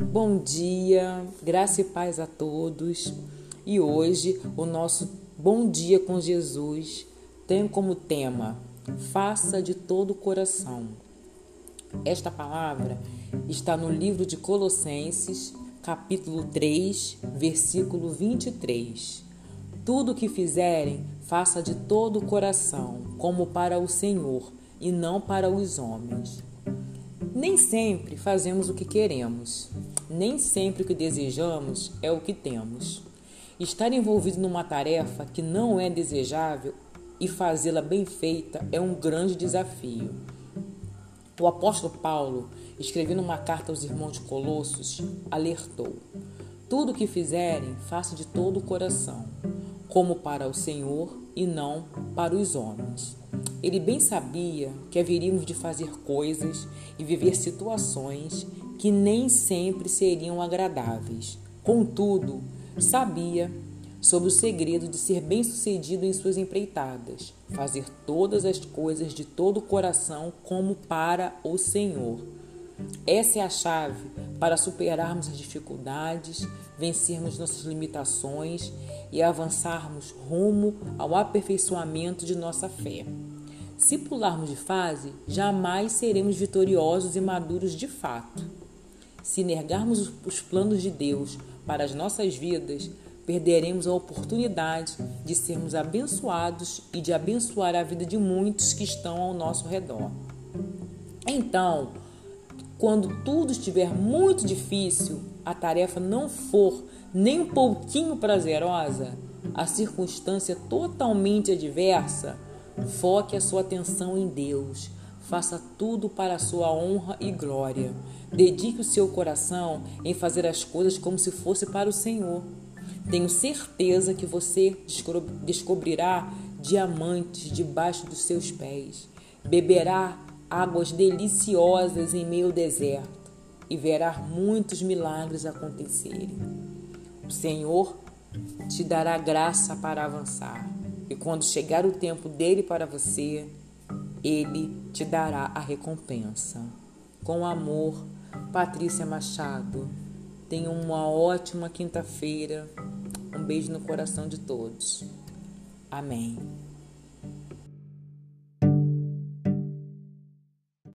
Bom dia, graça e paz a todos. E hoje o nosso Bom Dia com Jesus tem como tema Faça de todo o coração. Esta palavra está no livro de Colossenses, capítulo 3, versículo 23. Tudo o que fizerem, faça de todo o coração, como para o Senhor e não para os homens. Nem sempre fazemos o que queremos, nem sempre o que desejamos é o que temos. Estar envolvido numa tarefa que não é desejável e fazê-la bem feita é um grande desafio. O apóstolo Paulo, escrevendo uma carta aos irmãos de Colossos, alertou: Tudo o que fizerem, faça de todo o coração, como para o Senhor e não para os homens. Ele bem sabia que haveríamos de fazer coisas e viver situações que nem sempre seriam agradáveis. Contudo, sabia sobre o segredo de ser bem-sucedido em suas empreitadas, fazer todas as coisas de todo o coração como para o Senhor. Essa é a chave para superarmos as dificuldades, vencermos nossas limitações e avançarmos rumo ao aperfeiçoamento de nossa fé. Se pularmos de fase, jamais seremos vitoriosos e maduros de fato. Se negarmos os planos de Deus para as nossas vidas, perderemos a oportunidade de sermos abençoados e de abençoar a vida de muitos que estão ao nosso redor. Então, quando tudo estiver muito difícil, a tarefa não for nem um pouquinho prazerosa, a circunstância totalmente adversa, foque a sua atenção em Deus. Faça tudo para a sua honra e glória. Dedique o seu coração em fazer as coisas como se fosse para o Senhor. Tenho certeza que você descobrirá diamantes debaixo dos seus pés. Beberá águas deliciosas em meio deserto e verá muitos milagres acontecerem. O Senhor te dará graça para avançar, e quando chegar o tempo dele para você, ele te dará a recompensa. Com amor, Patrícia Machado. Tenha uma ótima quinta-feira. Um beijo no coração de todos. Amém.